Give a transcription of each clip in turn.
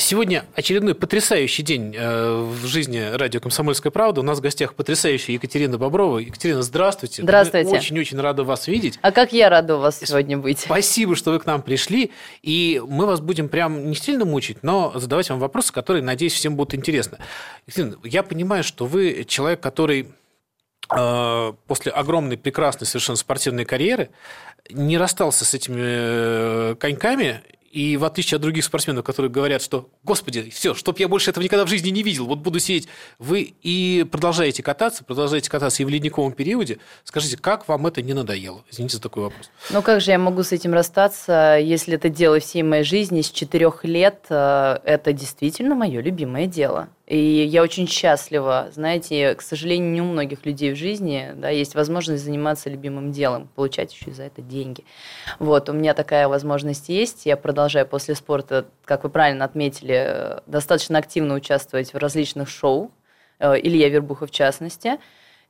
Сегодня очередной потрясающий день э, в жизни радио «Комсомольская правда». У нас в гостях потрясающая Екатерина Боброва. Екатерина, здравствуйте. Здравствуйте. Очень-очень рада вас видеть. А как я рада у вас сегодня быть. Спасибо, что вы к нам пришли. И мы вас будем прям не сильно мучить, но задавать вам вопросы, которые, надеюсь, всем будут интересны. Екатерина, я понимаю, что вы человек, который э, после огромной, прекрасной совершенно спортивной карьеры не расстался с этими э, коньками и в отличие от других спортсменов, которые говорят, что, господи, все, чтоб я больше этого никогда в жизни не видел, вот буду сидеть, вы и продолжаете кататься, продолжаете кататься и в ледниковом периоде. Скажите, как вам это не надоело? Извините за такой вопрос. Ну, как же я могу с этим расстаться, если это дело всей моей жизни с четырех лет? Э, это действительно мое любимое дело. И я очень счастлива. Знаете, к сожалению, не у многих людей в жизни да, есть возможность заниматься любимым делом, получать еще за это деньги. Вот, у меня такая возможность есть. Я продолжаю после спорта, как вы правильно отметили, достаточно активно участвовать в различных шоу, э, Илья Вербуха в частности.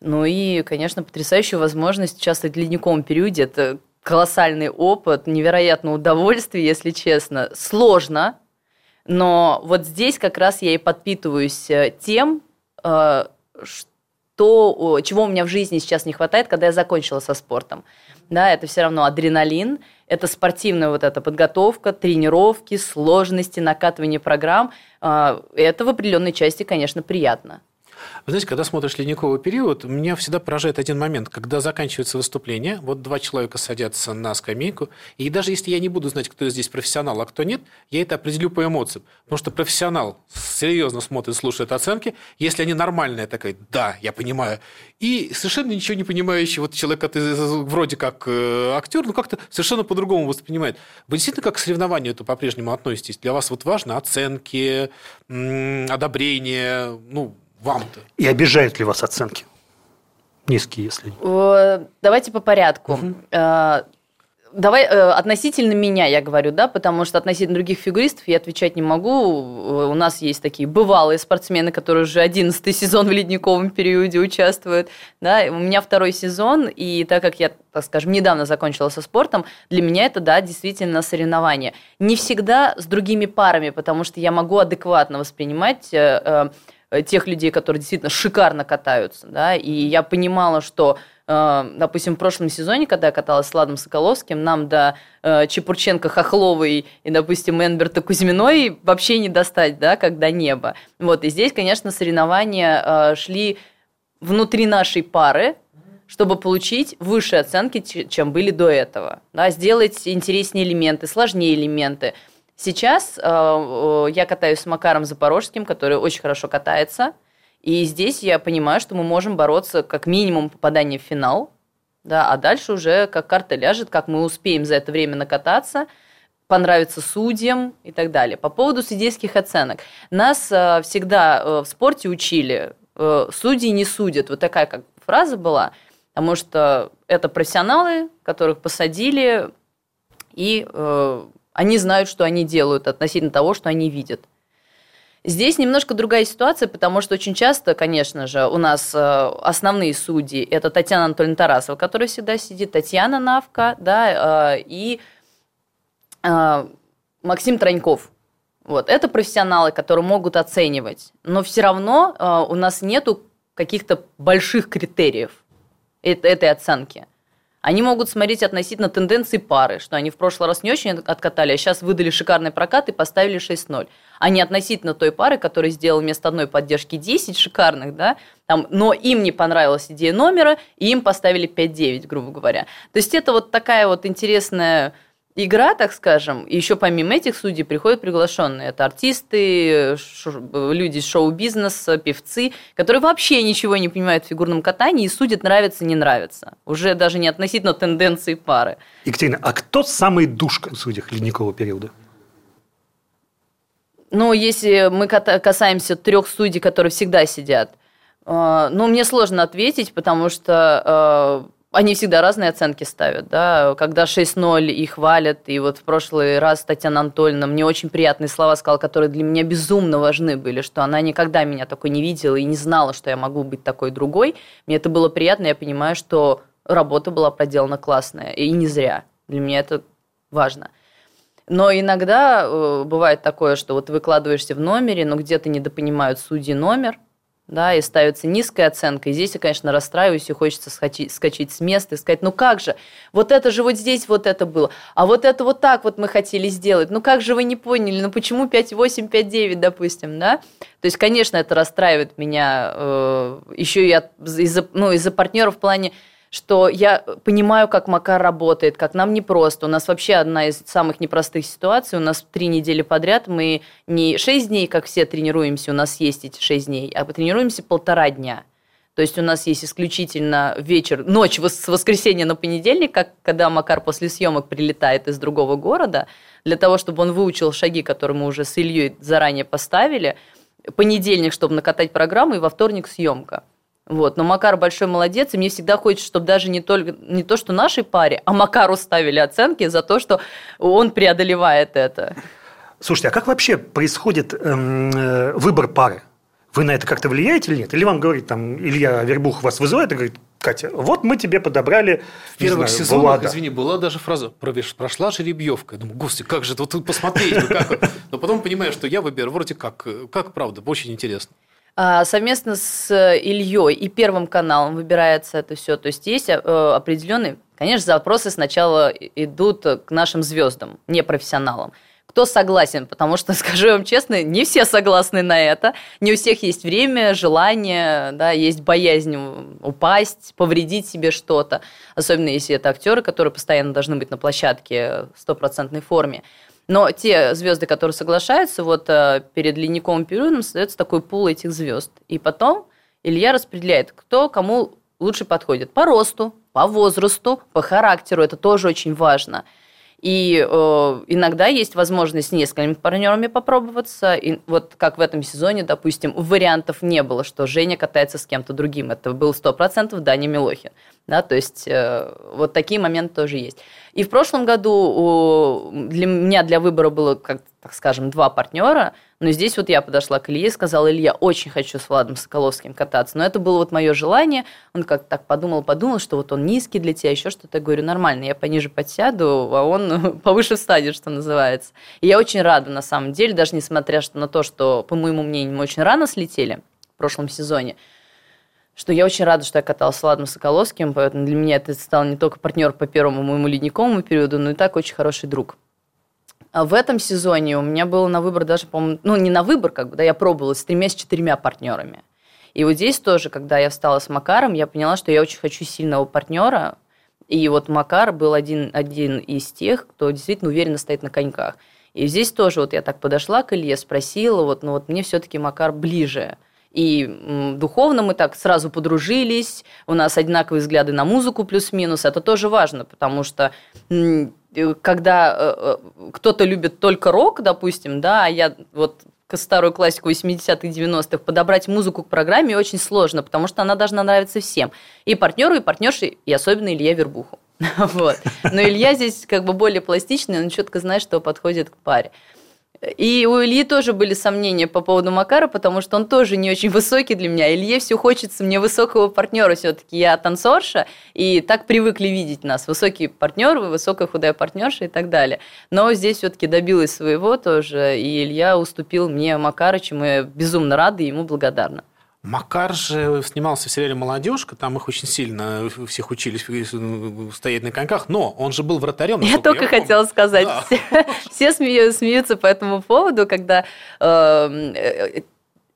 Ну и, конечно, потрясающая возможность участвовать в ледниковом периоде. Это колоссальный опыт, невероятное удовольствие, если честно. Сложно, но вот здесь как раз я и подпитываюсь э, тем, э, что, чего у меня в жизни сейчас не хватает, когда я закончила со спортом. Да, это все равно адреналин, это спортивная вот эта подготовка, тренировки, сложности, накатывание программ. Э, это в определенной части, конечно, приятно. Вы знаете, когда смотришь ледниковый период, меня всегда поражает один момент, когда заканчивается выступление, вот два человека садятся на скамейку, и даже если я не буду знать, кто здесь профессионал, а кто нет, я это определю по эмоциям. Потому что профессионал серьезно смотрит, слушает оценки. Если они нормальные, такая, да, я понимаю. И совершенно ничего не понимающий вот человек, вроде как э, актер, но как-то совершенно по-другому воспринимает. Вы действительно как к соревнованию это по-прежнему относитесь? Для вас вот важно оценки, одобрение, ну, вам-то. И обижают ли вас оценки? Низкие, если. Давайте по порядку. Угу. Давай э, относительно меня я говорю, да, потому что относительно других фигуристов я отвечать не могу. У нас есть такие бывалые спортсмены, которые уже одиннадцатый сезон в ледниковом периоде участвуют. Да. У меня второй сезон, и так как я, так скажем, недавно закончила со спортом, для меня это, да, действительно соревнование. Не всегда с другими парами, потому что я могу адекватно воспринимать э, Э, тех людей, которые действительно шикарно катаются, да, и я понимала, что э, допустим, в прошлом сезоне, когда я каталась с Ладом Соколовским, нам до э, Чепурченко, Хохловой и, допустим, Энберта Кузьминой вообще не достать, да, когда небо. Вот, и здесь, конечно, соревнования шли внутри нашей пары, чтобы получить высшие оценки, чем были до этого. Да, сделать интереснее элементы, сложнее элементы – Сейчас э, я катаюсь с Макаром Запорожским, который очень хорошо катается. И здесь я понимаю, что мы можем бороться как минимум попадание в финал, да, а дальше уже как карта ляжет, как мы успеем за это время накататься, понравится судьям и так далее. По поводу судейских оценок. Нас э, всегда э, в спорте учили, э, судьи не судят. Вот такая как фраза была, потому что это профессионалы, которых посадили, и э, они знают, что они делают относительно того, что они видят. Здесь немножко другая ситуация, потому что очень часто, конечно же, у нас э, основные судьи – это Татьяна Анатольевна Тарасова, которая всегда сидит, Татьяна Навка, да, э, и э, Максим Троньков. Вот. Это профессионалы, которые могут оценивать, но все равно у нас нету каких-то больших критериев этой оценки. Они могут смотреть относительно тенденции пары, что они в прошлый раз не очень откатали, а сейчас выдали шикарный прокат и поставили 6-0. А относительно той пары, которая сделала вместо одной поддержки 10 шикарных, да, там, но им не понравилась идея номера, и им поставили 5-9, грубо говоря. То есть это вот такая вот интересная игра, так скажем, и еще помимо этих судей приходят приглашенные. Это артисты, люди из шоу-бизнеса, певцы, которые вообще ничего не понимают в фигурном катании и судят нравится, не нравится. Уже даже не относительно тенденции пары. Екатерина, а кто самый душка в судьях ледникового периода? Ну, если мы касаемся трех судей, которые всегда сидят, э, ну, мне сложно ответить, потому что они всегда разные оценки ставят, да, когда 6-0 и хвалят, и вот в прошлый раз Татьяна Анатольевна мне очень приятные слова сказала, которые для меня безумно важны были, что она никогда меня такой не видела и не знала, что я могу быть такой другой. Мне это было приятно, я понимаю, что работа была проделана классная, и не зря. Для меня это важно. Но иногда э, бывает такое, что вот выкладываешься в номере, но где-то недопонимают судьи номер – да, и ставится низкая оценка. И здесь я, конечно, расстраиваюсь, и хочется скачать, скачать с места и сказать, ну как же, вот это же вот здесь вот это было, а вот это вот так вот мы хотели сделать, ну как же вы не поняли, ну почему 5-8, 5-9, допустим, да? То есть, конечно, это расстраивает меня э, еще и из-за ну, из партнеров в плане, что я понимаю, как Макар работает, как нам непросто. У нас вообще одна из самых непростых ситуаций. У нас три недели подряд мы не шесть дней, как все тренируемся, у нас есть эти шесть дней, а тренируемся полтора дня. То есть у нас есть исключительно вечер, ночь с воскресенья на понедельник, как когда Макар после съемок прилетает из другого города, для того, чтобы он выучил шаги, которые мы уже с Ильей заранее поставили, понедельник, чтобы накатать программу, и во вторник съемка. Вот. Но Макар большой молодец, и мне всегда хочется, чтобы даже не, только, не то, что нашей паре, а Макару ставили оценки за то, что он преодолевает это. Слушайте, а как вообще происходит эм, э, выбор пары? Вы на это как-то влияете или нет? Или вам говорит, там, Илья Вербух вас вызывает и говорит, Катя, вот мы тебе подобрали В первых знаю, сезонах, Влада. извини, была даже фраза «прошла жеребьевка». Я думаю, господи, как же это, вот посмотреть, ну как Но потом понимаю, что я выберу вроде как, как правда, очень интересно. А, совместно с Ильей и Первым каналом выбирается это все. То есть есть э, определенные, конечно, запросы сначала идут к нашим звездам, не профессионалам. Кто согласен? Потому что, скажу вам честно, не все согласны на это. Не у всех есть время, желание, да, есть боязнь упасть, повредить себе что-то. Особенно если это актеры, которые постоянно должны быть на площадке в стопроцентной форме. Но те звезды, которые соглашаются, вот э, перед ледниковым периодом создается такой пул этих звезд. И потом Илья распределяет, кто кому лучше подходит. По росту, по возрасту, по характеру. Это тоже очень важно. И э, иногда есть возможность с несколькими партнерами попробоваться. И вот как в этом сезоне, допустим, вариантов не было, что Женя катается с кем-то другим. Это был 100% Даня Милохин. Да, то есть э, вот такие моменты тоже есть. И в прошлом году у, для меня для выбора было, как, так скажем, два партнера, но здесь вот я подошла к Илье и сказала, Илья, очень хочу с Владом Соколовским кататься, но это было вот мое желание. Он как так подумал, подумал, что вот он низкий для тебя, еще что-то. Я говорю, нормально, я пониже подсяду, а он повыше встанет, что называется. И я очень рада, на самом деле, даже несмотря на то, что, по моему мнению, мы очень рано слетели в прошлом сезоне, что я очень рада, что я каталась с Владом Соколовским, поэтому для меня это стал не только партнер по первому моему ледниковому периоду, но и так очень хороший друг. А в этом сезоне у меня было на выбор даже, по-моему, ну не на выбор, как бы, да, я пробовала с тремя, с четырьмя партнерами. И вот здесь тоже, когда я встала с Макаром, я поняла, что я очень хочу сильного партнера. И вот Макар был один, один из тех, кто действительно уверенно стоит на коньках. И здесь тоже вот я так подошла к Илье, спросила, вот, ну вот мне все-таки Макар ближе – и духовно мы так сразу подружились, у нас одинаковые взгляды на музыку плюс-минус. Это тоже важно, потому что э, когда э, э, кто-то любит только рок, допустим, да, а я вот старую классику 80-х, 90-х, подобрать музыку к программе очень сложно, потому что она должна нравиться всем. И партнеру, и партнерше, и особенно Илья Вербуху. Вот. Но Илья здесь как бы более пластичный, он четко знает, что подходит к паре. И у Ильи тоже были сомнения по поводу Макара, потому что он тоже не очень высокий для меня. Илье все хочется мне высокого партнера все-таки. Я танцорша, и так привыкли видеть нас. Высокий партнер, высокая худая партнерша и так далее. Но здесь все-таки добилась своего тоже, и Илья уступил мне Макара, чему я безумно рада и ему благодарна. Макар же снимался в сериале «Молодежка», там их очень сильно всех учились стоять на коньках, но он же был вратарем. Я только я хотела сказать, да. все, все смеются, смеются по этому поводу, когда эм, э,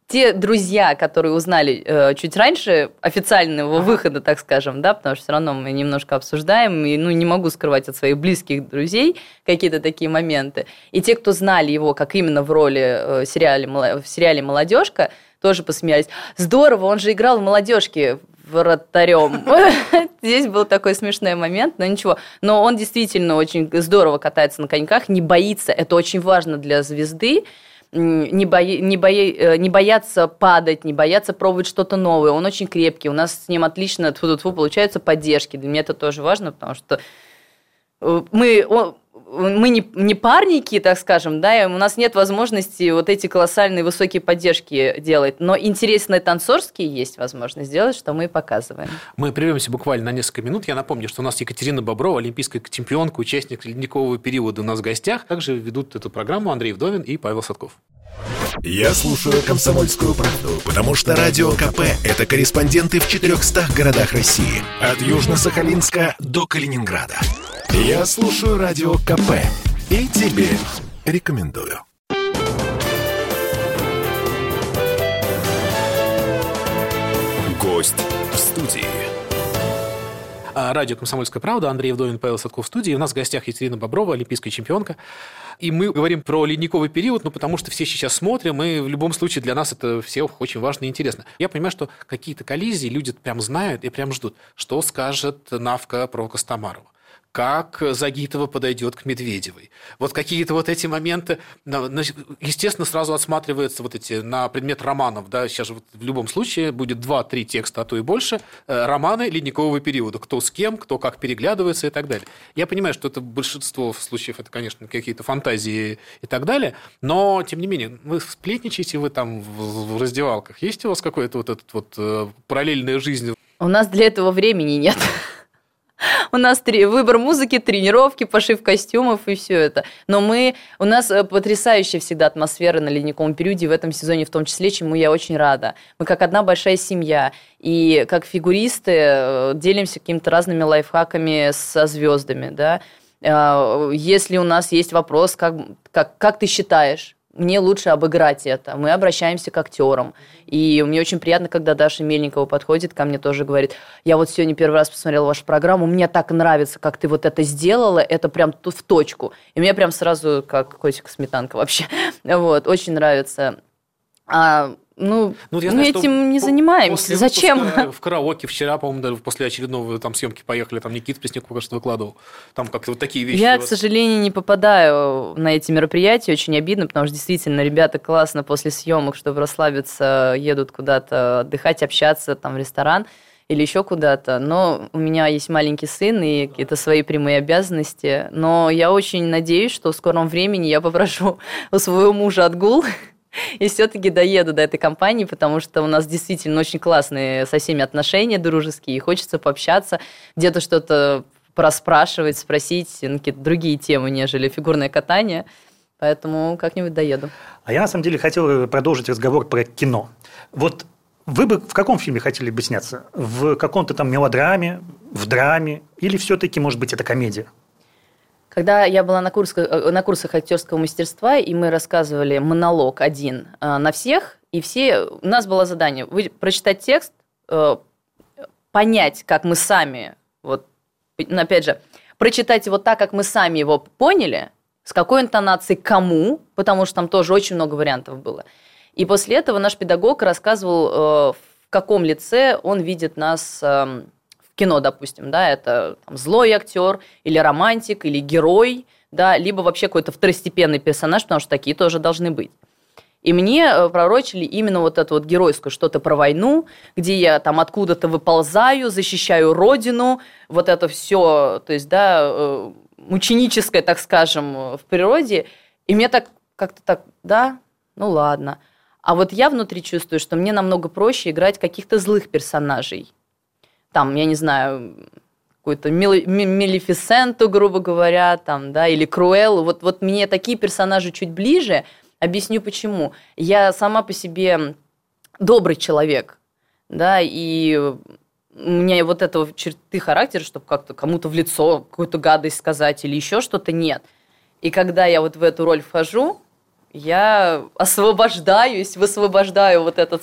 те друзья, которые узнали э, чуть раньше официального выхода, так скажем, да, потому что все равно мы немножко обсуждаем, и ну, не могу скрывать от своих близких друзей какие-то такие моменты. И те, кто знали его как именно в роли э, сериале, в сериале «Молодежка», тоже посмеялись. Здорово, он же играл в молодежке вратарем. Здесь был такой смешной момент, но ничего. Но он действительно очень здорово катается на коньках, не боится. Это очень важно для звезды. не, бои, не, бои, э, не бояться падать, не бояться пробовать что-то новое. Он очень крепкий, у нас с ним отлично тьфу -тьфу, получаются поддержки. Для меня это тоже важно, потому что э, мы, мы не, не парники, так скажем, да, и у нас нет возможности вот эти колоссальные высокие поддержки делать, но интересные танцорские есть возможность сделать, что мы и показываем. Мы прервемся буквально на несколько минут. Я напомню, что у нас Екатерина Боброва, олимпийская чемпионка, участник ледникового периода у нас в гостях. Также ведут эту программу Андрей Вдовин и Павел Садков. Я слушаю «Комсомольскую правду», потому что «Радио КП» — это корреспонденты в 400 городах России. От Южно-Сахалинска до Калининграда. Я слушаю «Радио КП» и тебе рекомендую. Гость в студии. А, радио «Комсомольская правда», Андрей Вдовин, Павел Садков в студии. У нас в гостях Екатерина Боброва, олимпийская чемпионка. И мы говорим про ледниковый период, ну, потому что все сейчас смотрим, и в любом случае для нас это все очень важно и интересно. Я понимаю, что какие-то коллизии люди прям знают и прям ждут. Что скажет Навка про Костомарова? Как Загитова подойдет к Медведевой. Вот какие-то вот эти моменты, естественно, сразу отсматриваются вот эти на предмет романов. Да? Сейчас же вот в любом случае будет два-три текста, а то и больше, э, романы ледникового периода. Кто с кем, кто как переглядывается и так далее. Я понимаю, что это большинство случаев, это, конечно, какие-то фантазии и так далее, но, тем не менее, вы сплетничаете, вы там в раздевалках. Есть у вас какая-то вот эта вот э, параллельная жизнь? У нас для этого времени нет. У нас три, выбор музыки, тренировки, пошив костюмов и все это. Но мы, у нас э, потрясающая всегда атмосфера на ледниковом периоде в этом сезоне в том числе, чему я очень рада. Мы как одна большая семья. И как фигуристы э, делимся какими-то разными лайфхаками со звездами. Да? Э, если у нас есть вопрос, как, как, как ты считаешь, мне лучше обыграть это. Мы обращаемся к актерам. И мне очень приятно, когда Даша Мельникова подходит ко мне тоже говорит, я вот сегодня первый раз посмотрела вашу программу, мне так нравится, как ты вот это сделала, это прям тут в точку. И мне прям сразу как котик сметанка вообще. Вот, очень нравится. А ну, ну я знаю, мы этим не занимаемся. Зачем? В караоке вчера, по-моему, даже после очередного там съемки поехали, там Никит Пресняков, что выкладывал. Там как-то вот такие вещи. Я, к сожалению, не попадаю на эти мероприятия. Очень обидно, потому что действительно ребята классно после съемок, чтобы расслабиться, едут куда-то отдыхать, общаться там в ресторан или еще куда-то. Но у меня есть маленький сын и какие-то свои прямые обязанности. Но я очень надеюсь, что в скором времени я попрошу у своего мужа отгул и все-таки доеду до этой компании, потому что у нас действительно очень классные со всеми отношения дружеские, и хочется пообщаться, где-то что-то проспрашивать, спросить на какие-то другие темы, нежели фигурное катание. Поэтому как-нибудь доеду. А я на самом деле хотел продолжить разговор про кино. Вот вы бы в каком фильме хотели бы сняться? В каком-то там мелодраме, в драме? Или все-таки, может быть, это комедия? Когда я была на, курсах, э, на курсах актерского мастерства, и мы рассказывали монолог один э, на всех, и все, у нас было задание вы, прочитать текст, э, понять, как мы сами, вот, опять же, прочитать его так, как мы сами его поняли, с какой интонацией кому, потому что там тоже очень много вариантов было. И после этого наш педагог рассказывал, в каком лице он видит нас эм, кино, допустим, да, это там, злой актер или романтик, или герой, да, либо вообще какой-то второстепенный персонаж, потому что такие тоже должны быть. И мне э, пророчили именно вот эту вот геройскую, что-то про войну, где я там откуда-то выползаю, защищаю родину, вот это все, то есть, да, э, ученическое, так скажем, в природе. И мне так как-то так, да, ну ладно. А вот я внутри чувствую, что мне намного проще играть каких-то злых персонажей там, я не знаю, какую-то Мелифисенту, грубо говоря, там, да, или Круэллу. Вот, вот мне такие персонажи чуть ближе. Объясню почему. Я сама по себе добрый человек, да, и у меня вот этого черты характера, чтобы как-то кому-то в лицо какую-то гадость сказать или еще что-то, нет. И когда я вот в эту роль вхожу, я освобождаюсь, высвобождаю вот этот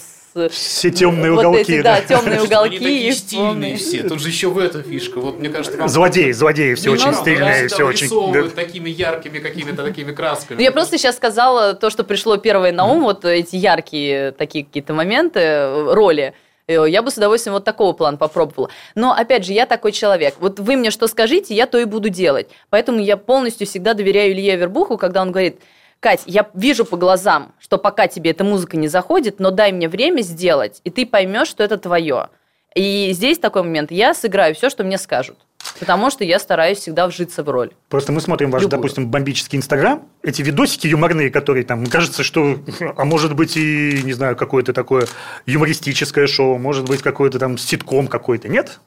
все темные вот уголки. Эти, да, да темные уголки. Они такие стильные все. Тут же еще в этом фишка. Вот мне кажется, вам... Злодеи, злодеи, все очень стильные, все очень. такими яркими какими-то такими красками. Ну, я просто сейчас сказала то, что пришло первое на ум, вот эти яркие такие какие-то моменты, роли. Э, я бы с удовольствием вот такого плана попробовала. Но, опять же, я такой человек. Вот вы мне что скажите, я то и буду делать. Поэтому я полностью всегда доверяю Илье Вербуху, когда он говорит, Кать, я вижу по глазам, что пока тебе эта музыка не заходит, но дай мне время сделать, и ты поймешь, что это твое. И здесь такой момент, я сыграю все, что мне скажут. Потому что я стараюсь всегда вжиться в роль. Просто мы смотрим ваш, Любую. допустим, бомбический Инстаграм, эти видосики юморные, которые там, кажется, что, а может быть и, не знаю, какое-то такое юмористическое шоу, может быть, какой-то там ситком какой-то, нет?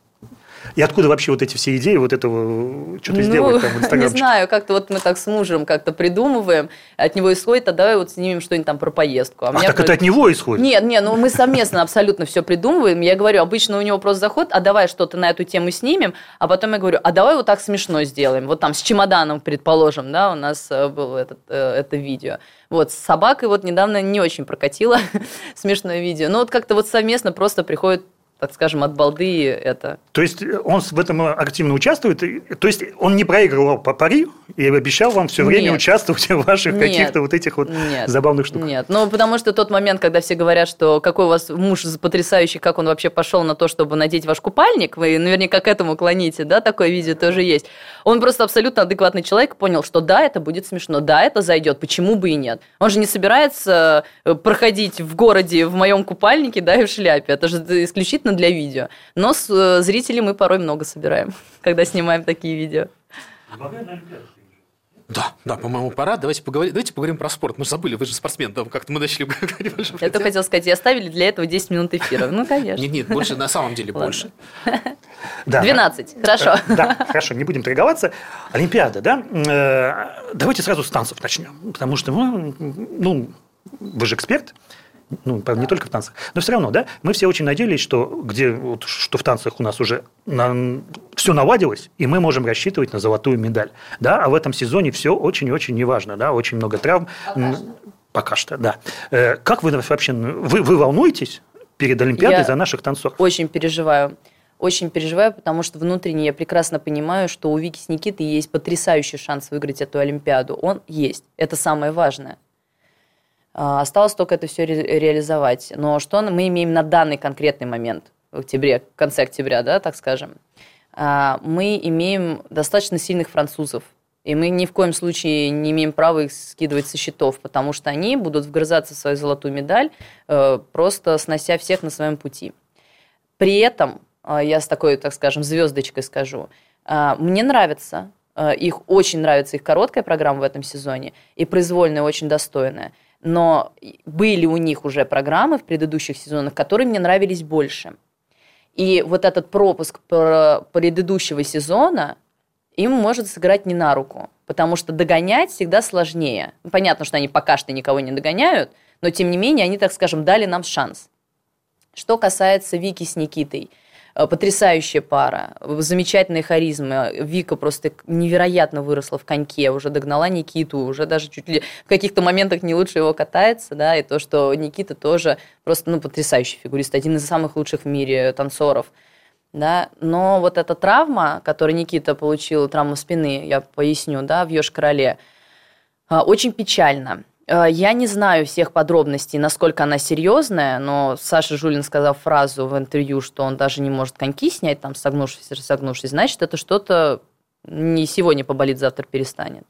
И откуда вообще вот эти все идеи вот этого что-то сделать там в Ну, не знаю, как-то вот мы так с мужем как-то придумываем, от него исходит, а давай вот снимем что-нибудь там про поездку. А А так это вроде- от него исходит? Нет, нет, ну мы совместно абсолютно все придумываем. Я говорю, обычно у него просто заход, а давай что-то на эту тему снимем, а потом я говорю, а давай вот так смешно сделаем. Вот там с чемоданом, предположим, да, у нас э, было этот, э, это видео. Вот с собакой вот недавно не очень прокатило смешное видео. Но вот как-то вот совместно просто приходит так скажем, от балды это. То есть он в этом активно участвует? То есть он не проигрывал по пари и обещал вам все время Нет. участвовать в ваших каких-то вот этих вот Нет. забавных штуках? Нет, ну потому что тот момент, когда все говорят, что какой у вас муж потрясающий, как он вообще пошел на то, чтобы надеть ваш купальник, вы наверняка к этому клоните, да, такое видео тоже есть. Он просто абсолютно адекватный человек, понял, что да, это будет смешно, да, это зайдет, почему бы и нет. Он же не собирается э, проходить в городе в моем купальнике, да, и в шляпе, это же исключительно для видео. Но с э, зрителей мы порой много собираем, когда снимаем такие видео. Да, да, по-моему, пора. Давайте поговорим, давайте поговорим про спорт. Мы же забыли, вы же спортсмен, там как-то мы начали говорить. Я только это. хотела сказать, и оставили для этого 10 минут эфира. Ну, конечно. Нет, нет, больше, на самом деле больше. Да. 12, хорошо. Да, хорошо, не будем торговаться. Олимпиада, да? Э, Давайте сразу с танцев начнем. Потому что, ну, ну, вы же эксперт. Ну, правда, не только в танцах. Но все равно, да, мы все очень надеялись, что, где, вот, что в танцах у нас уже все наладилось, и мы можем рассчитывать на золотую медаль. Да, а в этом сезоне все очень и очень неважно. Да, очень много травм. М, Пока что, да. Э, Как вы вообще, вы, вы волнуетесь перед Олимпиадой Я- за наших танцоров? Очень переживаю. Очень переживаю, потому что внутренне я прекрасно понимаю, что у Вики с Никитой есть потрясающий шанс выиграть эту Олимпиаду. Он есть. Это самое важное. А, Осталось только это все реализовать. Но что мы имеем на данный конкретный момент, в октябре, в конце октября, да, так скажем, А, мы имеем достаточно сильных французов. И мы ни в коем случае не имеем права их скидывать со счетов, потому что они будут вгрызаться в свою золотую медаль, э, просто снося всех на своем пути. При этом, э, я с такой, так скажем, звездочкой скажу, э, мне нравится, их очень нравится их короткая программа в этом сезоне, и произвольная очень достойная. Но были у них уже программы в предыдущих сезонах, которые мне нравились больше. И вот этот пропуск про- предыдущего сезона им может сыграть не на руку, потому что догонять всегда сложнее. Ну, Понятно, что они пока что никого не догоняют, но тем не менее они, так скажем, дали нам шанс. Что касается Вики с Никитой, потрясающая пара, замечательная харизма. Вика просто невероятно выросла в коньке, уже догнала Никиту, уже даже чуть ли в каких-то моментах не лучше его катается, да, и то, что Никита тоже просто, ну, потрясающий фигурист, один из самых лучших в мире танцоров. Да, но вот эта травма, которую Никита получил, травма спины, я поясню, да, в Ёж-Короле, а, очень печально. А, Я не знаю всех подробностей, насколько она серьезная, но Саша Жулин сказал фразу в интервью, что он даже не может коньки снять, там, согнувшись, согнувшись, значит, это что-то не сегодня поболит, завтра перестанет.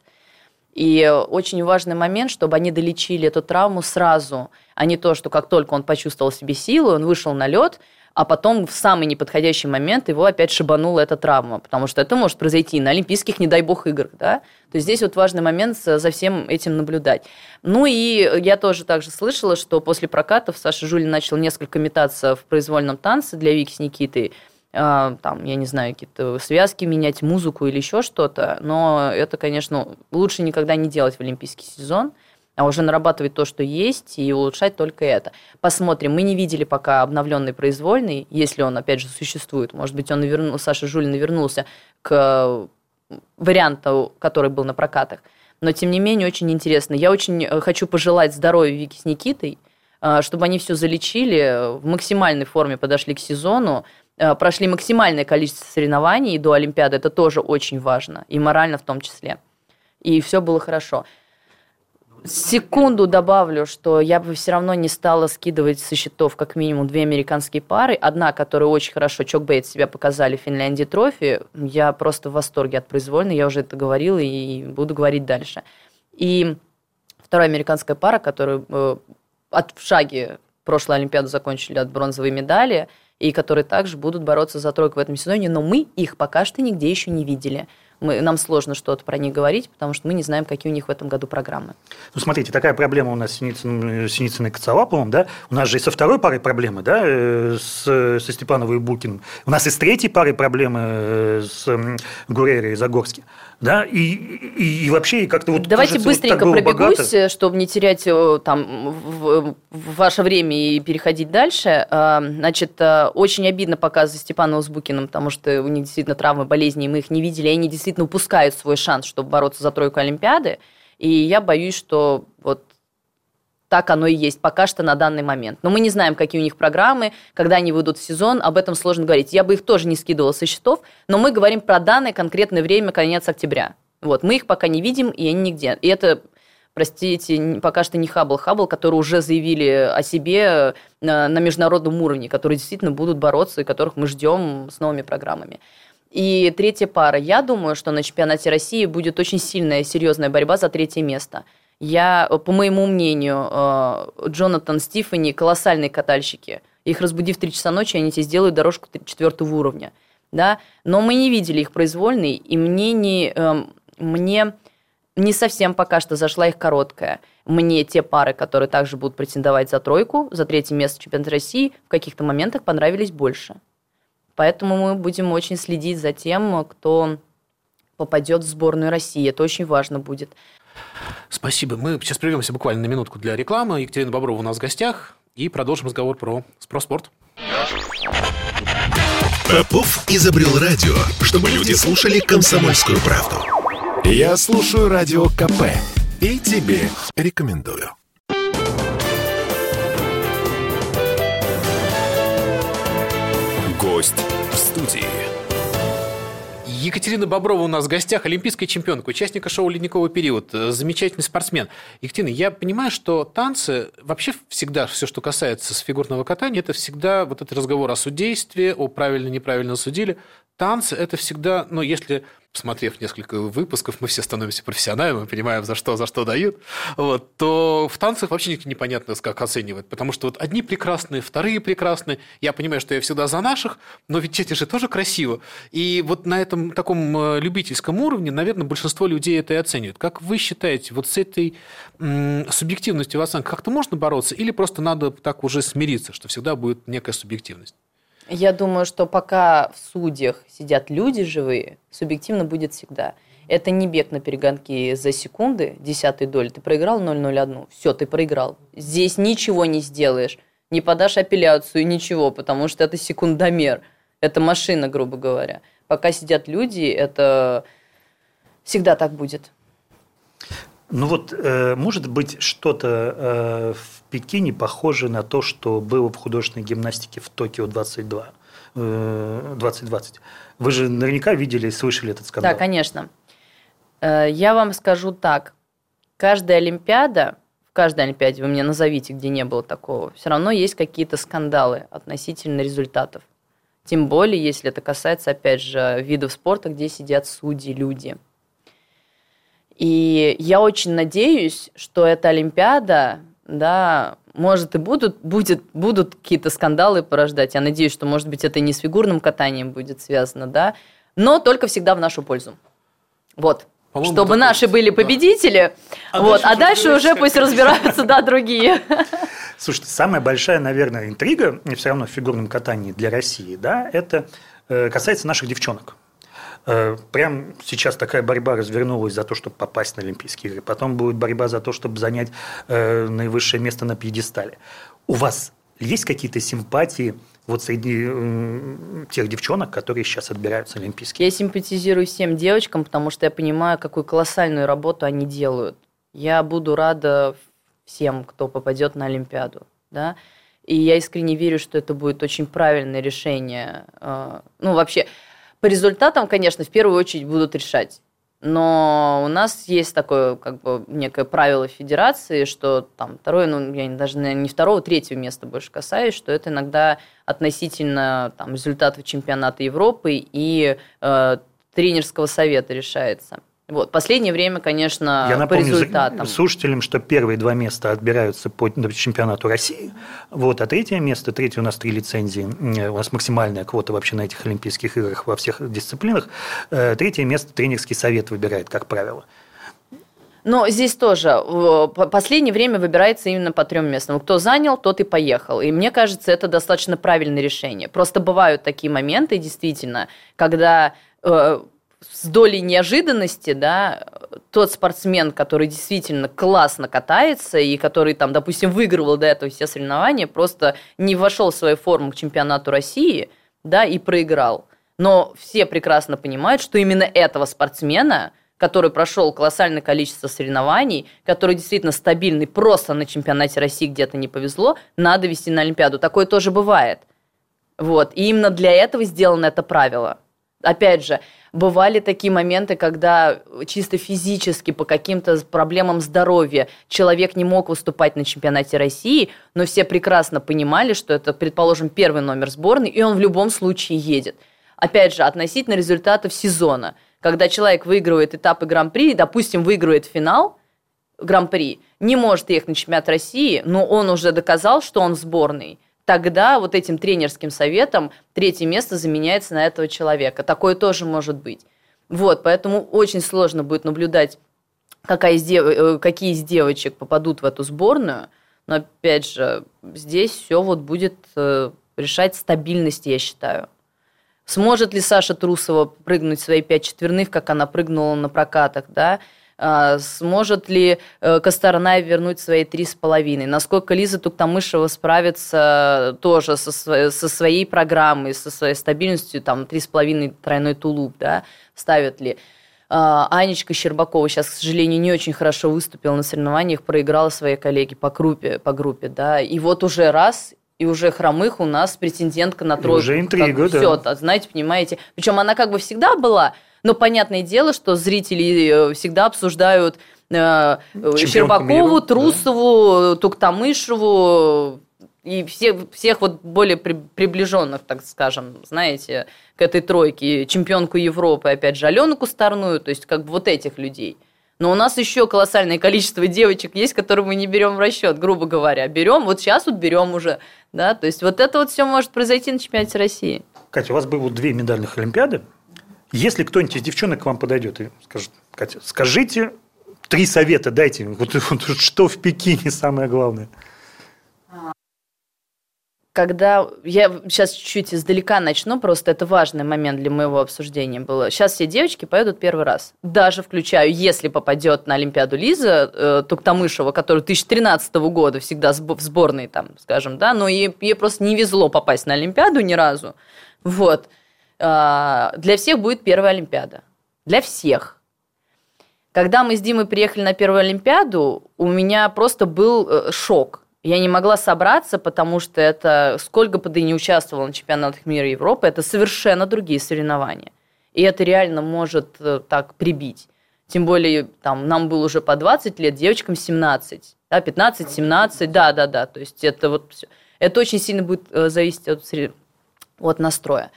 И очень важный момент, чтобы они долечили эту травму сразу, а не то, что как только он почувствовал себе силу, он вышел на лед, а потом в самый неподходящий момент его опять шибанула эта травма, потому что это может произойти на Олимпийских, не дай бог, играх, да. То есть здесь вот важный момент за всем этим наблюдать. Ну и я тоже также слышала, что после прокатов Саша Жулин начал несколько метаться в произвольном танце для Вики с Никитой, а, там, я не знаю, какие-то связки менять, музыку или еще что-то, но это, конечно, лучше никогда не делать в олимпийский сезон, а уже нарабатывать то, что есть, и улучшать только это. Посмотрим. Мы не видели пока обновленный произвольный, если он, опять же, существует. Может быть, он наверну... Саша Жулин вернулся к варианту, который был на прокатах. Но, тем не менее, очень интересно. Я очень э, хочу пожелать здоровья Вики с Никитой, э, чтобы они все залечили, в максимальной форме подошли к сезону, э, прошли максимальное количество соревнований до Олимпиады. Это тоже очень важно, и морально в том числе. И все было хорошо. Секунду добавлю, что я бы все равно не стала скидывать со счетов как минимум две американские пары. Одна, которая очень хорошо, Чок Бейт себя показали в Финляндии трофи. Я просто в восторге от произвольной, я уже это говорила и буду говорить дальше. И Вторая американская пара, которую э, от в шаге прошлой Олимпиады закончили от бронзовой медали, и которые также будут бороться за тройку в этом сезоне, но мы их пока что нигде еще не видели мы, нам сложно что-то про них говорить, потому что мы не знаем, какие у них в этом году программы. Ну, смотрите, такая проблема у нас с Синицыным, Синицыной и Коцелаповым, да? У нас же и со второй парой проблемы, да, э, с, со Степановой и Букиным. У нас и с третьей парой проблемы э, с Гурери и Загорски. Да, и, и, и вообще как-то вот... Давайте кажется, быстренько вот пробегусь, богато. чтобы не терять э, там в, в ваше время и переходить дальше. А, значит, очень обидно показывать Степанова с Букиным, потому что у них действительно травмы, болезни, и мы их не видели, и они действительно упускают свой шанс, чтобы бороться за тройку Олимпиады. И я боюсь, что вот так оно и есть пока что на данный момент. Но мы не знаем, какие у них программы, когда они выйдут в сезон, об этом сложно говорить. Я бы их тоже не скидывала со счетов, но мы говорим про данное конкретное время, конец октября. Вот, мы их пока не видим, и они нигде. И это, простите, пока что не Хаббл. Хаббл, которые уже заявили о себе на, на международном уровне, которые действительно будут бороться и которых мы ждем с новыми программами. И третья пара. Я думаю, что на чемпионате России будет очень сильная, серьезная борьба за третье место. Я, по моему мнению, э, Джонатан, Стифани колоссальные катальщики. Их разбудив в 3 часа ночи, они тебе сделают дорожку четвертого уровня. Да? Но мы не видели их произвольной, и мне не, эм, мне не совсем пока что зашла их короткая. Мне те пары, которые также будут претендовать за тройку, за третье место чемпионата России, в каких-то моментах понравились больше. Поэтому мы будем очень следить за тем, кто попадет в сборную России. Это очень важно будет. Спасибо. Мы сейчас прервемся буквально на минутку для рекламы. Екатерина Боброва у нас в гостях. И продолжим разговор про, про спорт. Попов изобрел радио, чтобы люди слушали комсомольскую правду. Я слушаю радио КП и тебе рекомендую. Гость в студии. Екатерина Боброва у нас в гостях, олимпийская чемпионка, участника шоу «Ледниковый период», замечательный спортсмен. Екатерина, я понимаю, что танцы, вообще всегда все, что касается с фигурного катания, это всегда вот этот разговор о судействе, о правильно-неправильно судили. Танцы – это всегда, ну, если посмотрев несколько выпусков, мы все становимся профессионалами, мы понимаем, за что, за что дают, вот, то в танцах вообще непонятно, как оценивать, потому что вот одни прекрасные, вторые прекрасные, я понимаю, что я всегда за наших, но ведь эти же тоже красиво. И вот на этом таком э, любительском уровне, наверное, большинство людей это и оценивают. Как вы считаете, вот с этой субъективностью в оценках как-то можно бороться, или просто надо так уже смириться, что всегда будет некая субъективность? Я думаю, что пока в судьях сидят люди живые, субъективно будет всегда. Это не бег на перегонки за секунды, десятой доли. Ты проиграл 0-0-1. Все, ты проиграл. Здесь ничего не сделаешь. Не подашь апелляцию, ничего, потому что это секундомер. Это машина, грубо говоря. Пока сидят люди, это всегда так будет. Ну вот, э, может быть, что-то э, в Пекине похоже на то, что было в художественной гимнастике в Токио 22, 2020. Э, Вы же наверняка видели и слышали этот скандал. Да, конечно. Я вам скажу так. Каждая Олимпиада, в каждой Олимпиаде, вы мне назовите, где не было такого, все равно есть какие-то скандалы относительно результатов. Тем более, если это касается, опять же, видов спорта, где сидят судьи, люди – и я очень надеюсь, что эта Олимпиада, да, может и будут, будет, будут какие-то скандалы порождать. Я надеюсь, что, может быть, это не с фигурным катанием будет связано, да, но только всегда в нашу пользу. Вот. Чтобы наши были победители, да. а вот, дальше а дальше уже пусть разбираются, да, другие. Слушайте, самая большая, наверное, интрига все равно в фигурном катании для России, да, это э, касается наших девчонок. Э, прям сейчас такая борьба развернулась за то, чтобы попасть на Олимпийские игры. Потом будет борьба за то, чтобы занять э, наивысшее место на пьедестале. У вас есть какие-то симпатии вот среди э, тех девчонок, которые сейчас отбираются Олимпийские? Я симпатизирую всем девочкам, потому что я понимаю, какую колоссальную работу они делают. Я буду рада всем, кто попадет на Олимпиаду. Да? И я искренне верю, что это будет очень правильное решение. Ну, вообще, по результатам, конечно, в первую очередь будут решать. Но у нас есть такое, как бы, некое правило федерации, что там второе, ну, я даже не второго, третьего места больше касаюсь, что это иногда относительно там, результатов чемпионата Европы и э, тренерского совета решается. Вот. Последнее время, конечно, Я напомню по результатам. слушателям, что первые два места отбираются по чемпионату России, вот, а третье место, третье у нас три лицензии, у нас максимальная квота вообще на этих Олимпийских играх во всех дисциплинах, э, третье место тренерский совет выбирает, как правило. Но здесь тоже в последнее время выбирается именно по трем местам. Кто занял, тот и поехал. И мне кажется, это достаточно правильное решение. Просто бывают такие моменты, действительно, когда э, с долей неожиданности, да, тот спортсмен, который действительно классно катается и который там, допустим, выигрывал до этого все соревнования, просто не вошел в свою форму к чемпионату России, да, и проиграл. Но все прекрасно понимают, что именно этого спортсмена, который прошел колоссальное количество соревнований, который действительно стабильный, просто на чемпионате России где-то не повезло, надо вести на Олимпиаду. Такое тоже бывает. Вот. И именно для этого сделано это правило. Опять же, бывали такие моменты, когда чисто физически по каким-то проблемам здоровья человек не мог выступать на чемпионате России, но все прекрасно понимали, что это, предположим, первый номер сборной, и он в любом случае едет. Опять же, относительно результатов сезона. Когда человек выигрывает этапы Гран-при, допустим, выигрывает финал Гран-при, не может ехать на чемпионат России, но он уже доказал, что он в сборной – тогда вот этим тренерским советом третье место заменяется на этого человека. Такое тоже может быть. Вот, поэтому очень сложно будет наблюдать, какая из дев... Э, какие из девочек попадут в эту сборную. Но опять же, здесь все вот будет э, решать стабильность, я считаю. Сможет ли Саша Трусова прыгнуть свои пять четверных, как она прыгнула на прокатах, да? А, сможет ли э, Косторнай вернуть свои три с половиной? Насколько Лиза Туктамышева справится тоже со, со своей программой, со своей стабильностью, там, три с половиной тройной тулуп, да, ставят ли? А, Анечка Щербакова сейчас, к сожалению, не очень хорошо выступила на соревнованиях, проиграла своей коллеге по группе, по группе, да, и вот уже раз и уже хромых у нас претендентка на тройку. И уже интрига, да. Все, знаете, понимаете. Причем она как бы всегда была, но понятное дело, что зрители э, всегда обсуждают э, Щербакову, мира, Трусову, да. Туктамышеву и всех, всех вот более при, приближенных, так скажем, знаете, к этой тройке, чемпионку Европы, опять же, Алену Кустарную, то есть как бы вот этих людей. Но у нас еще колоссальное количество девочек есть, которые мы не берем в расчет, грубо говоря. Берем, вот сейчас вот берем уже, да, то есть вот это вот все может произойти на чемпионате России. Катя, у вас было две медальных Олимпиады, если кто-нибудь из девчонок к вам подойдет и скажет, Катя, скажите три совета, дайте, вот, вот что в Пекине самое главное. Когда я сейчас чуть-чуть издалека начну, просто это важный момент для моего обсуждения было. Сейчас все девочки поедут первый раз. Даже включаю, если попадет на Олимпиаду Лиза э, Туктамышева, которая 2013 года всегда в сборной, там, скажем, да, но ей, ей просто не везло попасть на Олимпиаду ни разу. Вот. А, для всех будет первая Олимпиада. Для всех. Когда мы с Димой приехали на первую Олимпиаду, у меня просто был э, шок. Я не могла собраться, потому что это, сколько бы ты не участвовал на чемпионатах мира Европы, это совершенно другие соревнования. И это реально может э, так прибить. Тем более, там, нам было уже по 20 лет, девочкам 17, да, 15, 17, да, да, да. То есть это вот все. Это очень сильно будет э, зависеть от, от настроя.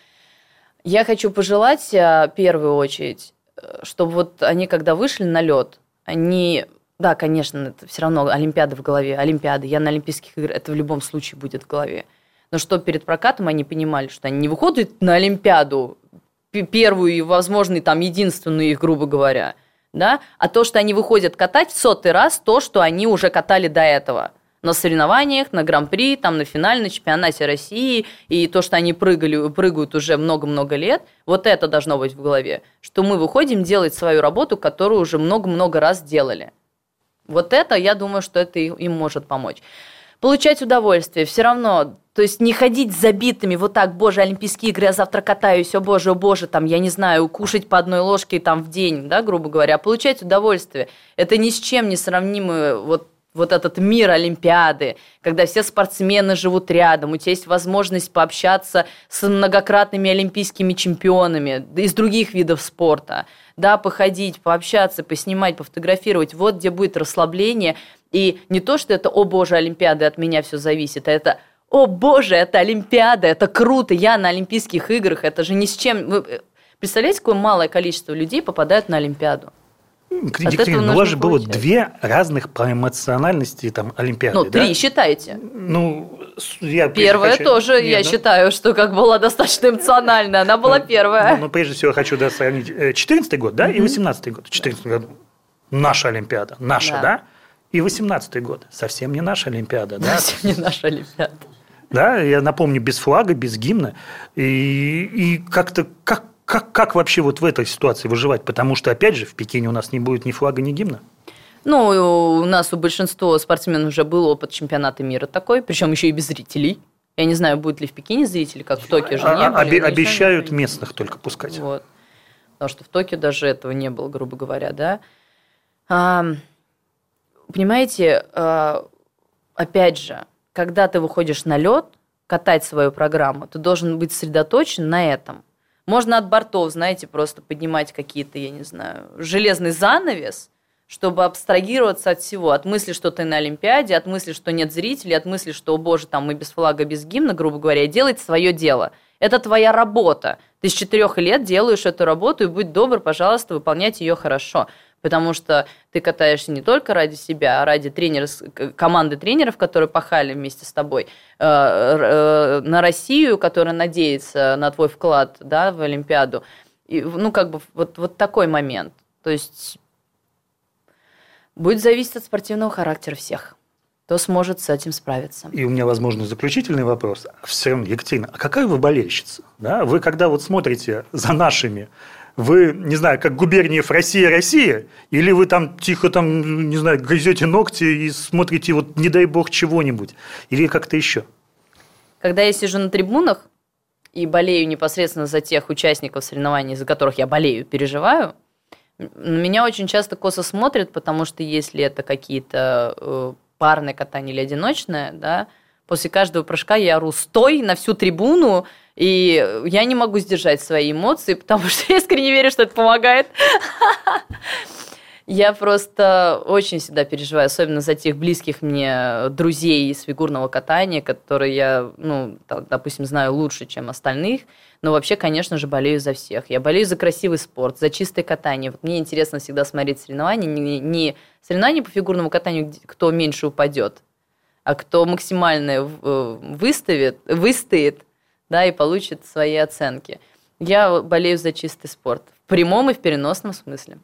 Я хочу пожелать в первую очередь, э, чтобы вот они, когда вышли на лед, они да, конечно, это все равно Олимпиада в голове, Олимпиада. Я на Олимпийских играх, это в любом случае будет в голове. Но что перед прокатом они понимали, что они не выходят на Олимпиаду, первую и, возможно, там единственную их, грубо говоря, да, а то, что они выходят катать в сотый раз то, что они уже катали до этого на соревнованиях, на гран-при, там на финальном чемпионате России, и то, что они прыгали, прыгают уже много-много лет, вот это должно быть в голове, что мы выходим делать свою работу, которую уже много-много раз делали. Вот это, я думаю, что это им может помочь. Получать удовольствие, все равно, то есть не ходить забитыми, вот так, боже, Олимпийские игры, я завтра катаюсь, о боже, о боже, там, я не знаю, кушать по одной ложке там в день, да, грубо говоря, а получать удовольствие. Это ни с чем не сравнимое вот вот этот мир Олимпиады, когда все спортсмены живут рядом, у тебя есть возможность пообщаться с многократными олимпийскими чемпионами из других видов спорта, да, походить, пообщаться, поснимать, пофотографировать, вот где будет расслабление, и не то, что это, о боже, Олимпиады, от меня все зависит, а это о боже, это Олимпиада, это круто, я на Олимпийских играх, это же ни с чем... Вы представляете, какое малое количество людей попадают на Олимпиаду? Екатерина, ну, у вас же было две разных по эмоциональности там, Олимпиады. Ну, да? три, считайте. Ну, я Первая хочу... тоже, Нет, я ну... считаю, что как была достаточно эмоциональная. Она была первая. Ну, ну, прежде всего, хочу да, сравнить 14 год, да, и 18 год. 14 год наша Олимпиада, наша, да, да? и 18 год совсем не наша Олимпиада, да? Совсем не наша Олимпиада. Да, я напомню, без флага, без гимна. И, и как-то, как, как, как вообще вот в этой ситуации выживать? Потому что, опять же, в Пекине у нас не будет ни флага, ни гимна. Ну, у нас у большинства спортсменов уже был опыт чемпионата мира такой, причем еще и без зрителей. Я не знаю, будет ли в Пекине зрители, как в Токио же не а, были. Обещают местных только пускать. Вот. Потому что в Токио даже этого не было, грубо говоря, да. А, понимаете, а, опять же, когда ты выходишь на лед, катать свою программу, ты должен быть сосредоточен на этом. Можно от бортов, знаете, просто поднимать какие-то, я не знаю, железный занавес, чтобы абстрагироваться от всего, от мысли, что ты на Олимпиаде, от мысли, что нет зрителей, от мысли, что, о боже, там мы без флага, без гимна, грубо говоря, делать свое дело. Это твоя работа. Ты с четырех лет делаешь эту работу, и будь добр, пожалуйста, выполнять ее хорошо потому что ты катаешься не только ради себя, а ради тренера, команды тренеров, которые пахали вместе с тобой, э, э, на Россию, которая надеется на твой вклад да, в Олимпиаду. И, ну, как бы вот, вот такой момент. То есть будет зависеть от спортивного характера всех кто сможет с этим справиться. И у меня, возможно, заключительный вопрос. Все равно, Екатерина, а какая вы болельщица? Да? Вы когда вот смотрите за нашими вы, не знаю, как Губерниев «Россия, Россия», или вы там тихо, там, не знаю, грызете ногти и смотрите, вот не дай бог, чего-нибудь, или как-то еще? Когда я сижу на трибунах и болею непосредственно за тех участников соревнований, за которых я болею, переживаю, меня очень часто косо смотрят, потому что если это какие-то э, парное катание или одиночное, да, после каждого прыжка я ору «стой!» на всю трибуну, и я не могу сдержать свои эмоции, потому что я искренне верю, что это помогает. Я просто очень всегда переживаю, особенно за тех близких мне друзей из фигурного катания, которые я, ну, допустим, знаю лучше, чем остальных. Но вообще, конечно же, болею за всех. Я болею за красивый спорт, за чистое катание. Вот мне интересно всегда смотреть соревнования, не, не соревнования по фигурному катанию, кто меньше упадет, а кто максимально э, выставит, выстоит да, и получит свои оценки. Я болею за чистый спорт в прямом и в переносном смысле.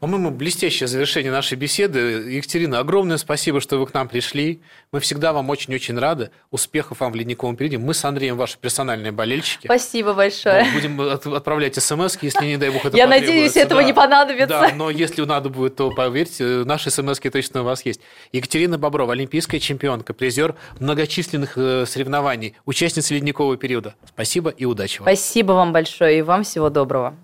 По-моему, блестящее завершение нашей беседы. Екатерина, огромное спасибо, что вы к нам пришли. Мы всегда вам очень-очень рады. Успехов вам в ледниковом периоде. Мы с Андреем ваши персональные болельщики. Спасибо большое. Мы будем отправлять смс, если, не дай бог, это Я надеюсь, этого да. не понадобится. Да, но если надо будет, то поверьте, наши смс точно у вас есть. Екатерина Боброва, олимпийская чемпионка, призер многочисленных э, соревнований, участница ледникового периода. Спасибо и удачи вам. Спасибо вам большое и вам всего доброго.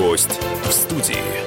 Гость в студии.